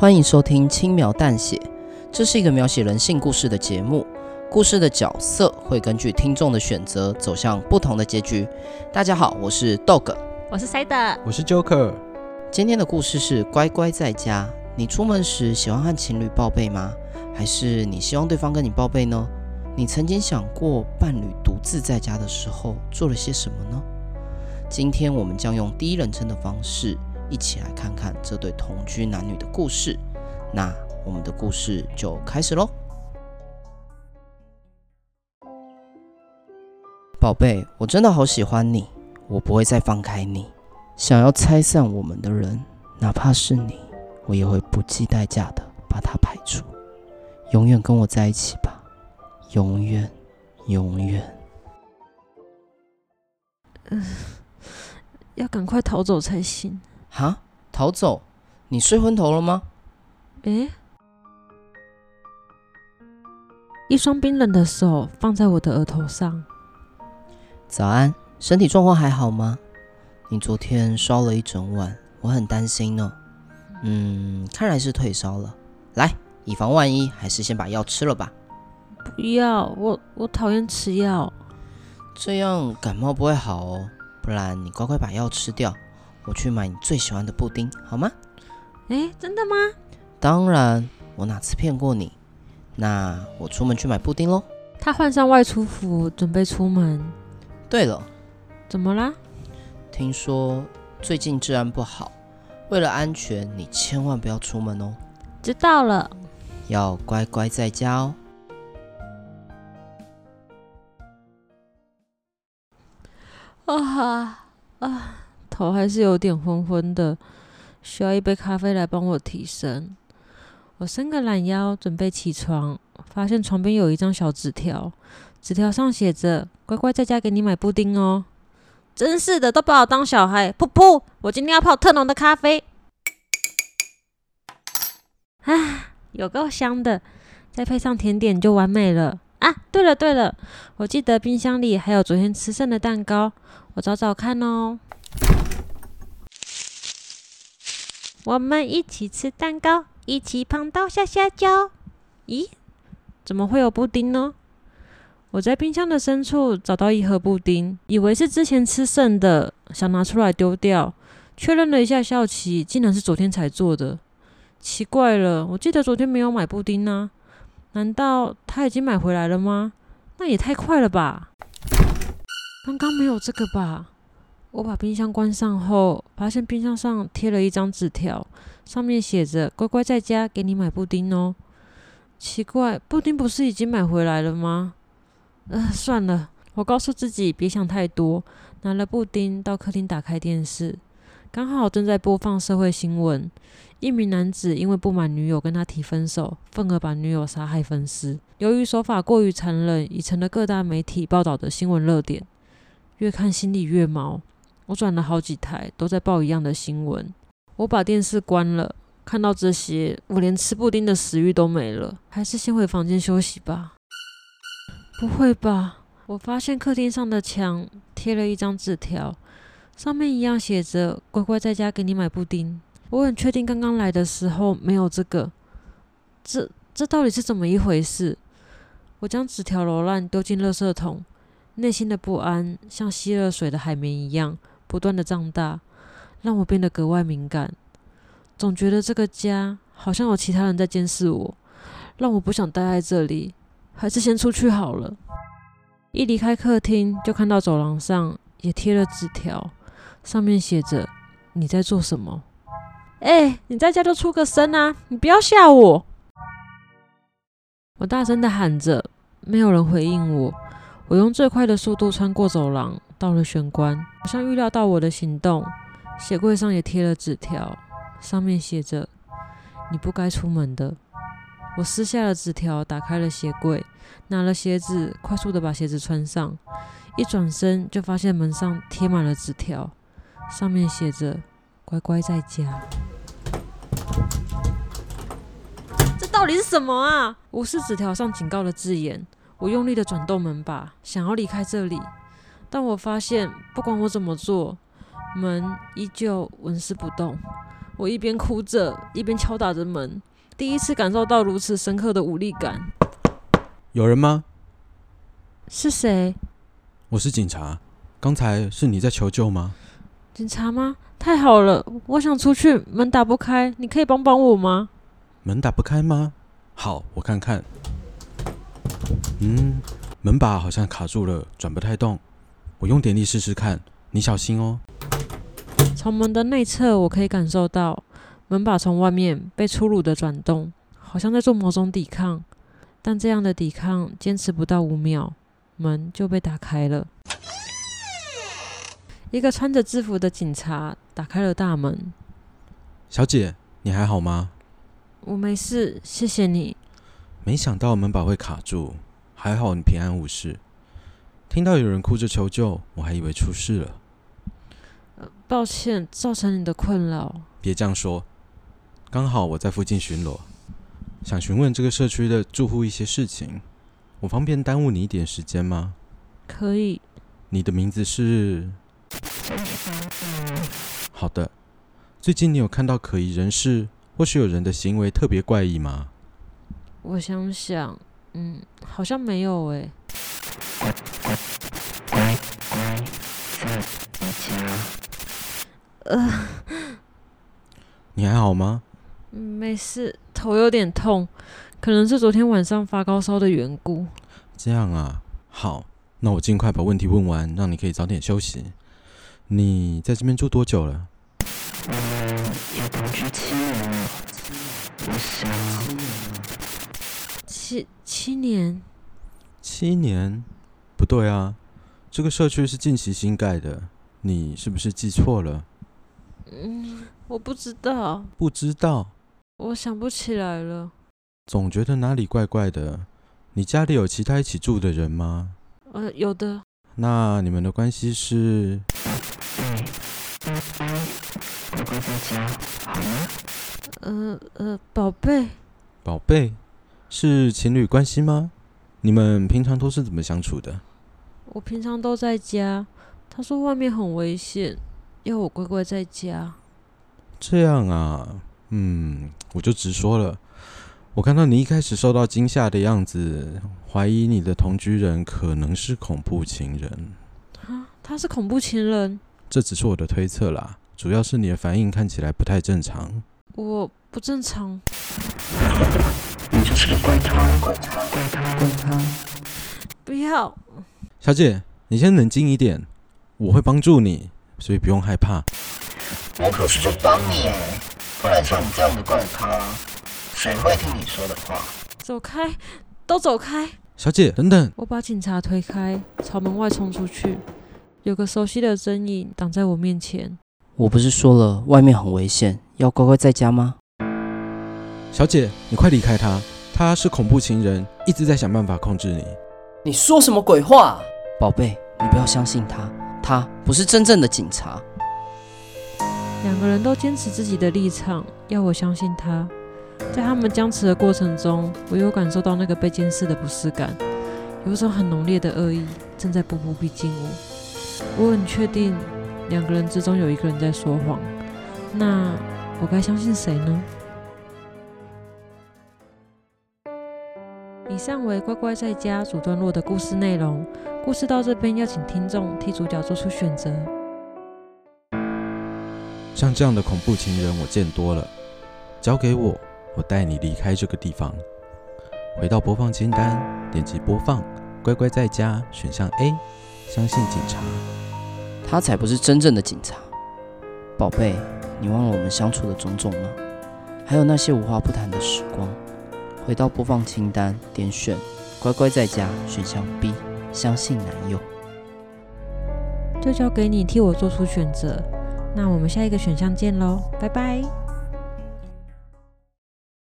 欢迎收听《轻描淡写》，这是一个描写人性故事的节目。故事的角色会根据听众的选择走向不同的结局。大家好，我是 Dog，我是 Side，我是 Joker。今天的故事是乖乖在家。你出门时喜欢和情侣报备吗？还是你希望对方跟你报备呢？你曾经想过伴侣独自在家的时候做了些什么呢？今天我们将用第一人称的方式，一起来看看这对同居男女的故事。那我们的故事就开始喽。宝贝，我真的好喜欢你，我不会再放开你。想要拆散我们的人，哪怕是你，我也会不计代价的把他排除。永远跟我在一起吧，永远，永远。嗯，要赶快逃走才行。哈？逃走？你睡昏头了吗？诶，一双冰冷的手放在我的额头上。早安，身体状况还好吗？你昨天烧了一整晚，我很担心呢。嗯，看来是退烧了。来，以防万一，还是先把药吃了吧。不要，我我讨厌吃药。这样感冒不会好哦。不然你乖乖把药吃掉。我去买你最喜欢的布丁，好吗？诶，真的吗？当然，我哪次骗过你？那我出门去买布丁喽。他换上外出服，准备出门。对了，怎么啦？听说最近治安不好，为了安全，你千万不要出门哦。知道了，要乖乖在家哦。啊哈啊！头还是有点昏昏的，需要一杯咖啡来帮我提神。我伸个懒腰，准备起床，发现床边有一张小纸条，纸条上写着：“乖乖在家给你买布丁哦。”真是的，都把我当小孩。噗噗，我今天要泡特浓的咖啡。啊，有够香的，再配上甜点就完美了。啊，对了对了，我记得冰箱里还有昨天吃剩的蛋糕，我找找看哦。我们一起吃蛋糕，一起胖到下下叫。咦，怎么会有布丁呢？我在冰箱的深处找到一盒布丁，以为是之前吃剩的，想拿出来丢掉。确认了一下效期，竟然是昨天才做的。奇怪了，我记得昨天没有买布丁呢。难道他已经买回来了吗？那也太快了吧！刚刚没有这个吧？我把冰箱关上后，发现冰箱上贴了一张纸条，上面写着“乖乖在家，给你买布丁哦”。奇怪，布丁不是已经买回来了吗？呃，算了，我告诉自己别想太多，拿了布丁到客厅打开电视，刚好正在播放社会新闻：一名男子因为不满女友跟他提分手，愤而把女友杀害分尸。由于手法过于残忍，已成了各大媒体报道的新闻热点。越看心里越毛。我转了好几台，都在报一样的新闻。我把电视关了，看到这些，我连吃布丁的食欲都没了。还是先回房间休息吧。不会吧？我发现客厅上的墙贴了一张纸条，上面一样写着“乖乖在家给你买布丁”。我很确定刚刚来的时候没有这个。这这到底是怎么一回事？我将纸条揉烂，丢进垃圾桶，内心的不安像吸了水的海绵一样。不断的长大，让我变得格外敏感，总觉得这个家好像有其他人在监视我，让我不想待在这里，还是先出去好了。一离开客厅，就看到走廊上也贴了纸条，上面写着：“你在做什么？”哎，你在家就出个声啊！你不要吓我！我大声的喊着，没有人回应我。我用最快的速度穿过走廊。到了玄关，好像预料到我的行动，鞋柜上也贴了纸条，上面写着：“你不该出门的。”我撕下了纸条，打开了鞋柜，拿了鞋子，快速的把鞋子穿上。一转身就发现门上贴满了纸条，上面写着：“乖乖在家。”这到底是什么啊？无视纸条上警告的字眼，我用力的转动门把，想要离开这里。但我发现，不管我怎么做，门依旧纹丝不动。我一边哭着，一边敲打着门，第一次感受到如此深刻的无力感。有人吗？是谁？我是警察。刚才是你在求救吗？警察吗？太好了，我想出去，门打不开，你可以帮帮我吗？门打不开吗？好，我看看。嗯，门把好像卡住了，转不太动。我用点力试试看，你小心哦。从门的内侧，我可以感受到门把从外面被粗鲁的转动，好像在做某种抵抗。但这样的抵抗坚持不到五秒，门就被打开了。一个穿着制服的警察打开了大门。小姐，你还好吗？我没事，谢谢你。没想到门把会卡住，还好你平安无事。听到有人哭着求救，我还以为出事了。抱歉，造成你的困扰。别这样说，刚好我在附近巡逻，想询问这个社区的住户一些事情。我方便耽误你一点时间吗？可以。你的名字是？好的。最近你有看到可疑人士，或是有人的行为特别怪异吗？我想想，嗯，好像没有诶。呃，你还好吗？没事，头有点痛，可能是昨天晚上发高烧的缘故。这样啊，好，那我尽快把问题问完，让你可以早点休息。你在这边住多久了？嗯，也同居七年了。我想，七七年。七年？不对啊，这个社区是近期新盖的，你是不是记错了？嗯，我不知道。不知道？我想不起来了。总觉得哪里怪怪的。你家里有其他一起住的人吗？呃，有的。那你们的关系是？对，拜拜，乖乖在家，好吗？呃呃，宝贝。宝贝，是情侣关系吗？你们平常都是怎么相处的？我平常都在家。他说外面很危险。要我乖乖在家，这样啊，嗯，我就直说了。我看到你一开始受到惊吓的样子，怀疑你的同居人可能是恐怖情人。啊，他是恐怖情人？这只是我的推测啦，主要是你的反应看起来不太正常。我不正常。你就是个怪咖，怪咖，怪咖，怪咖。不要，小姐，你先冷静一点，我会帮助你。所以不用害怕，我可是在帮你，不然像你这样的怪咖，谁会听你说的话？走开，都走开！小姐，等等！我把警察推开，朝门外冲出去。有个熟悉的身影挡在我面前。我不是说了，外面很危险，要乖乖在家吗？小姐，你快离开他，他是恐怖情人，一直在想办法控制你。你说什么鬼话？宝贝，你不要相信他。他不是真正的警察。两个人都坚持自己的立场，要我相信他。在他们僵持的过程中，我有感受到那个被监视的不适感，有种很浓烈的恶意正在步步逼近我。我很确定两个人之中有一个人在说谎。那我该相信谁呢？以上为乖乖在家主段落的故事内容。故事到这边，要请听众替主角做出选择。像这样的恐怖情人，我见多了。交给我，我带你离开这个地方。回到播放清单，点击播放。乖乖在家，选项 A，相信警察。他才不是真正的警察。宝贝，你忘了我们相处的种种吗？还有那些无话不谈的时光。回到播放清单，点选。乖乖在家，选项 B。相信男友，就交给你替我做出选择。那我们下一个选项见喽，拜拜。